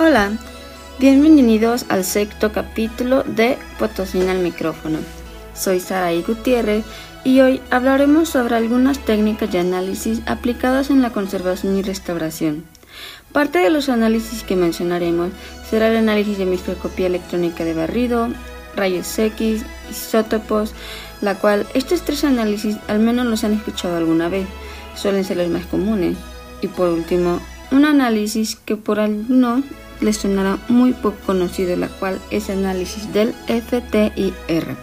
Hola, bienvenidos al sexto capítulo de Potosina al micrófono. Soy Saraí Gutiérrez y hoy hablaremos sobre algunas técnicas de análisis aplicadas en la conservación y restauración. Parte de los análisis que mencionaremos será el análisis de microscopía electrónica de barrido, rayos X, isótopos, la cual estos tres análisis al menos los han escuchado alguna vez, suelen ser los más comunes. Y por último, un análisis que por algunos les sonará muy poco conocido, la cual es análisis del FTIR.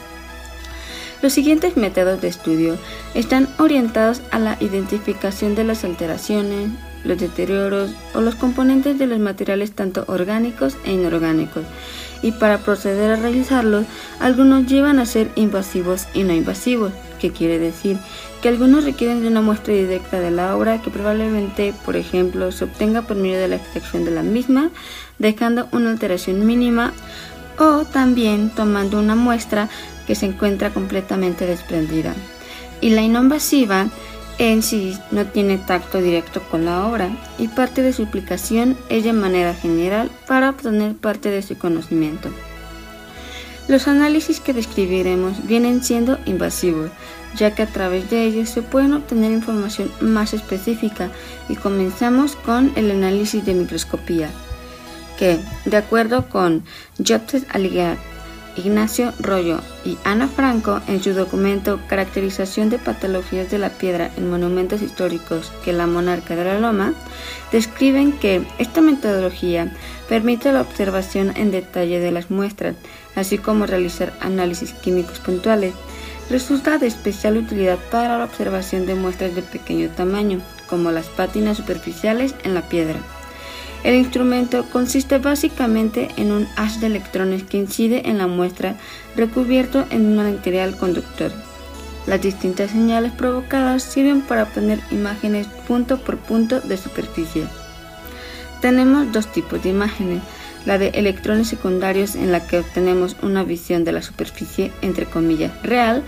Los siguientes métodos de estudio están orientados a la identificación de las alteraciones, los deterioros o los componentes de los materiales tanto orgánicos e inorgánicos, y para proceder a realizarlos, algunos llevan a ser invasivos y no invasivos, que quiere decir que algunos requieren de una muestra directa de la obra que probablemente, por ejemplo, se obtenga por medio de la extracción de la misma, dejando una alteración mínima, o también tomando una muestra que se encuentra completamente desprendida. Y la no invasiva en sí no tiene tacto directo con la obra y parte de su aplicación es de manera general para obtener parte de su conocimiento. Los análisis que describiremos vienen siendo invasivos, ya que a través de ellos se pueden obtener información más específica y comenzamos con el análisis de microscopía, que, de acuerdo con Joseph Aligat Ignacio Rollo y Ana Franco en su documento Caracterización de patologías de la piedra en monumentos históricos que la monarca de la Loma, describen que esta metodología permite la observación en detalle de las muestras, así como realizar análisis químicos puntuales. Resulta de especial utilidad para la observación de muestras de pequeño tamaño, como las pátinas superficiales en la piedra. El instrumento consiste básicamente en un haz de electrones que incide en la muestra recubierto en un material conductor. Las distintas señales provocadas sirven para obtener imágenes punto por punto de superficie. Tenemos dos tipos de imágenes, la de electrones secundarios en la que obtenemos una visión de la superficie entre comillas real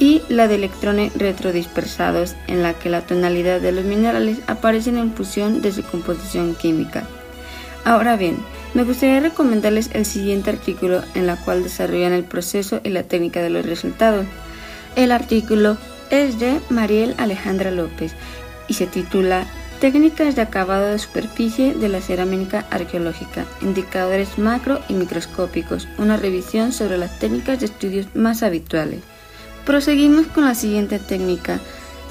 y la de electrones retrodispersados en la que la tonalidad de los minerales aparece en función de su composición química. Ahora bien, me gustaría recomendarles el siguiente artículo en el cual desarrollan el proceso y la técnica de los resultados. El artículo es de Mariel Alejandra López y se titula Técnicas de acabado de superficie de la cerámica arqueológica, indicadores macro y microscópicos, una revisión sobre las técnicas de estudios más habituales. Proseguimos con la siguiente técnica,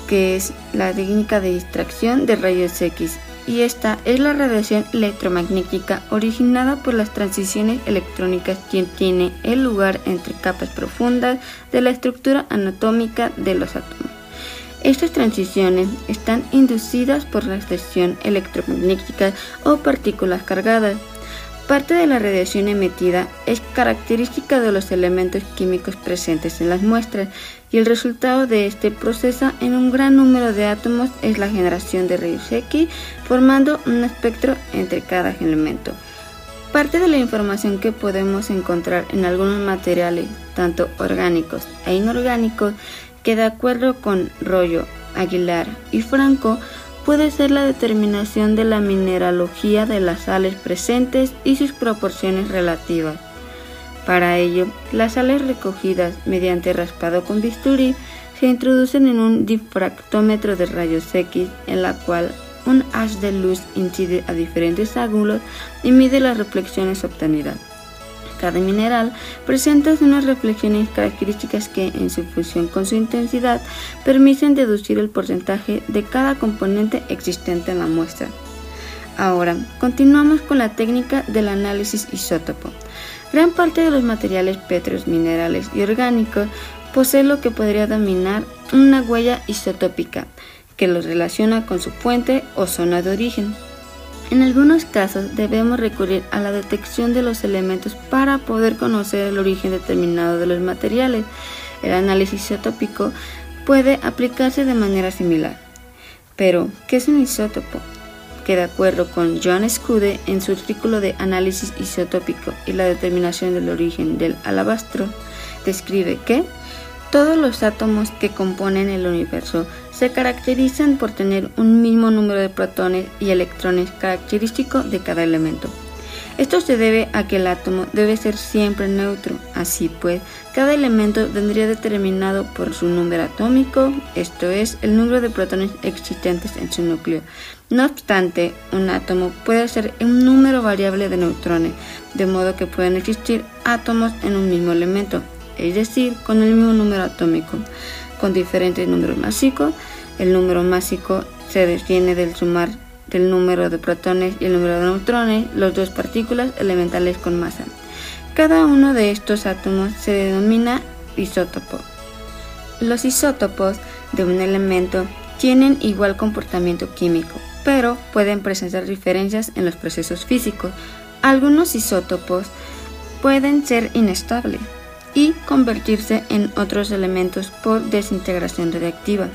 que es la técnica de distracción de rayos X y esta es la radiación electromagnética originada por las transiciones electrónicas que tiene el lugar entre capas profundas de la estructura anatómica de los átomos. Estas transiciones están inducidas por la extensión electromagnética o partículas cargadas. Parte de la radiación emitida es característica de los elementos químicos presentes en las muestras y el resultado de este proceso en un gran número de átomos es la generación de rayos X formando un espectro entre cada elemento. Parte de la información que podemos encontrar en algunos materiales, tanto orgánicos e inorgánicos, que de acuerdo con Rollo, Aguilar y Franco, puede ser la determinación de la mineralogía de las sales presentes y sus proporciones relativas. Para ello, las sales recogidas mediante raspado con bisturí se introducen en un difractómetro de rayos X en la cual un haz de luz incide a diferentes ángulos y mide las reflexiones obtenidas. Cada mineral presenta unas reflexiones características que, en su fusión con su intensidad, permiten deducir el porcentaje de cada componente existente en la muestra. Ahora, continuamos con la técnica del análisis isótopo. Gran parte de los materiales petros, minerales y orgánicos posee lo que podría dominar una huella isotópica, que los relaciona con su fuente o zona de origen. En algunos casos debemos recurrir a la detección de los elementos para poder conocer el origen determinado de los materiales. El análisis isotópico puede aplicarse de manera similar. Pero, ¿qué es un isótopo? que de acuerdo con Joan Scude en su artículo de análisis isotópico y la determinación del origen del alabastro, describe que todos los átomos que componen el universo se caracterizan por tener un mismo número de protones y electrones característico de cada elemento. Esto se debe a que el átomo debe ser siempre neutro, así pues, cada elemento vendría determinado por su número atómico, esto es, el número de protones existentes en su núcleo. No obstante, un átomo puede ser un número variable de neutrones, de modo que pueden existir átomos en un mismo elemento, es decir, con el mismo número atómico, con diferentes números másicos. El número másico se define del sumar del número de protones y el número de neutrones, los dos partículas elementales con masa. Cada uno de estos átomos se denomina isótopo. Los isótopos de un elemento tienen igual comportamiento químico, pero pueden presentar diferencias en los procesos físicos. Algunos isótopos pueden ser inestables y convertirse en otros elementos por desintegración radiactiva.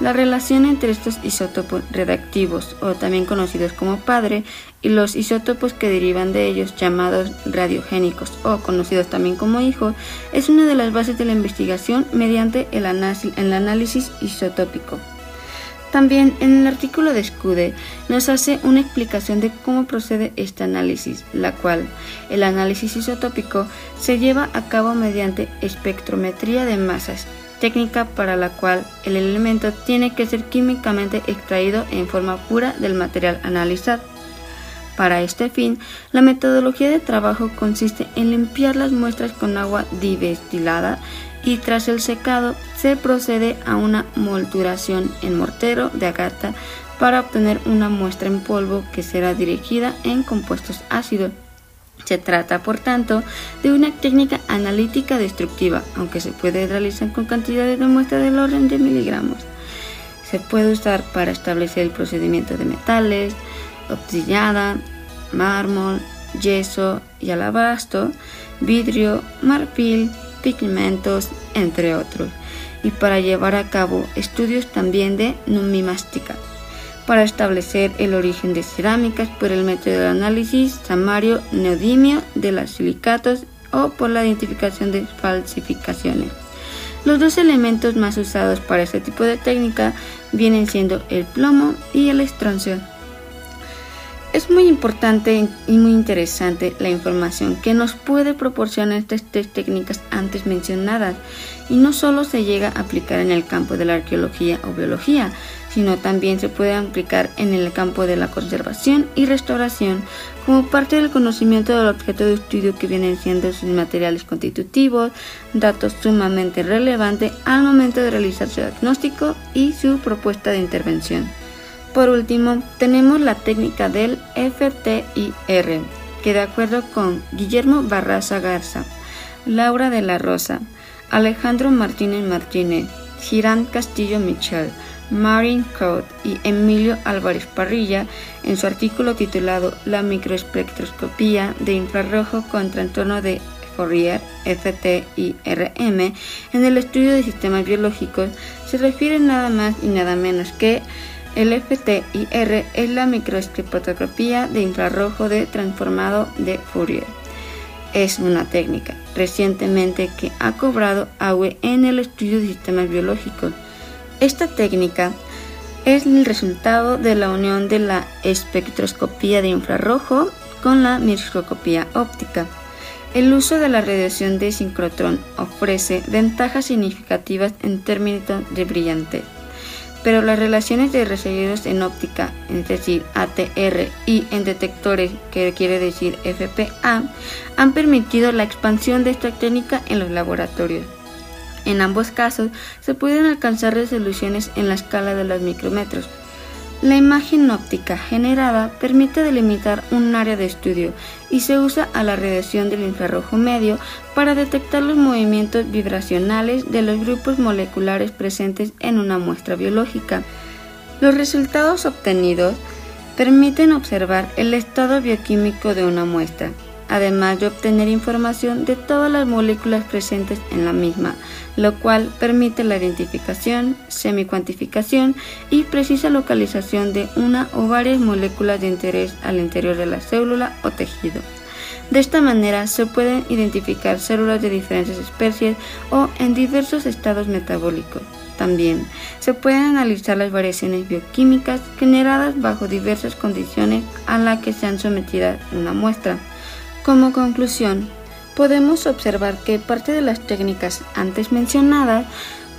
La relación entre estos isótopos reactivos, o también conocidos como padre, y los isótopos que derivan de ellos, llamados radiogénicos o conocidos también como hijo, es una de las bases de la investigación mediante el, análisis isotópico. También en el artículo de Scude nos hace una explicación de cómo procede este análisis, la cual el análisis isotópico se lleva a cabo mediante espectrometría de masas técnica para la cual el elemento tiene que ser químicamente extraído en forma pura del material analizado. Para este fin, la metodología de trabajo consiste en limpiar las muestras con agua divestilada y tras el secado se procede a una molturación en mortero de agata para obtener una muestra en polvo que será dirigida en compuestos ácidos. Se trata, por tanto, de una técnica analítica destructiva, aunque se puede realizar con cantidades de muestra del orden de miligramos. Se puede usar para establecer el procedimiento de metales, obsidiana, mármol, yeso y alabastro, vidrio, marfil, pigmentos, entre otros, y para llevar a cabo estudios también de numimástica para establecer el origen de cerámicas por el método de análisis samario neodimio de los silicatos o por la identificación de falsificaciones. Los dos elementos más usados para este tipo de técnica vienen siendo el plomo y el estroncio. Es muy importante y muy interesante la información que nos puede proporcionar estas tres técnicas antes mencionadas y no solo se llega a aplicar en el campo de la arqueología o biología, sino también se puede aplicar en el campo de la conservación y restauración como parte del conocimiento del objeto de estudio que vienen siendo sus materiales constitutivos, datos sumamente relevantes al momento de realizar su diagnóstico y su propuesta de intervención. Por último, tenemos la técnica del FTIR, que de acuerdo con Guillermo Barraza Garza, Laura de la Rosa, Alejandro Martínez Martínez, Girán Castillo Michel, Marin Code y Emilio Álvarez Parrilla en su artículo titulado La microespectroscopía de infrarrojo con trastorno de Fourier, FTIRM, en el estudio de sistemas biológicos, se refiere nada más y nada menos que el FTIR es la microespectroscopía de infrarrojo de transformado de Fourier. Es una técnica recientemente que ha cobrado agua en el estudio de sistemas biológicos. Esta técnica es el resultado de la unión de la espectroscopía de infrarrojo con la microscopía óptica. El uso de la radiación de sincrotrón ofrece ventajas significativas en términos de brillantez pero las relaciones de recibidos en óptica, es decir, ATR, y en detectores, que quiere decir FPA, han permitido la expansión de esta técnica en los laboratorios. En ambos casos se pueden alcanzar resoluciones en la escala de los micrómetros, la imagen óptica generada permite delimitar un área de estudio y se usa a la radiación del infrarrojo medio para detectar los movimientos vibracionales de los grupos moleculares presentes en una muestra biológica. Los resultados obtenidos permiten observar el estado bioquímico de una muestra, además de obtener información de todas las moléculas presentes en la misma, lo cual permite la identificación, semicuantificación y precisa localización de una o varias moléculas de interés al interior de la célula o tejido. De esta manera se pueden identificar células de diferentes especies o en diversos estados metabólicos. También se pueden analizar las variaciones bioquímicas generadas bajo diversas condiciones a las que se han sometido una muestra. Como conclusión, podemos observar que parte de las técnicas antes mencionadas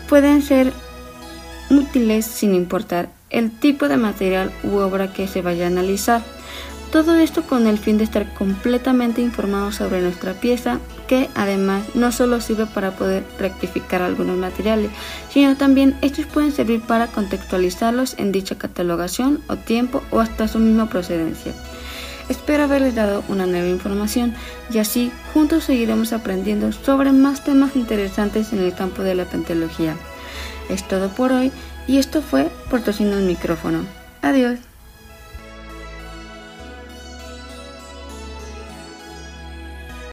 pueden ser útiles sin importar el tipo de material u obra que se vaya a analizar. Todo esto con el fin de estar completamente informados sobre nuestra pieza, que además no solo sirve para poder rectificar algunos materiales, sino también estos pueden servir para contextualizarlos en dicha catalogación o tiempo o hasta su misma procedencia. Espero haberles dado una nueva información y así juntos seguiremos aprendiendo sobre más temas interesantes en el campo de la pentología. Es todo por hoy y esto fue por el Micrófono. Adiós.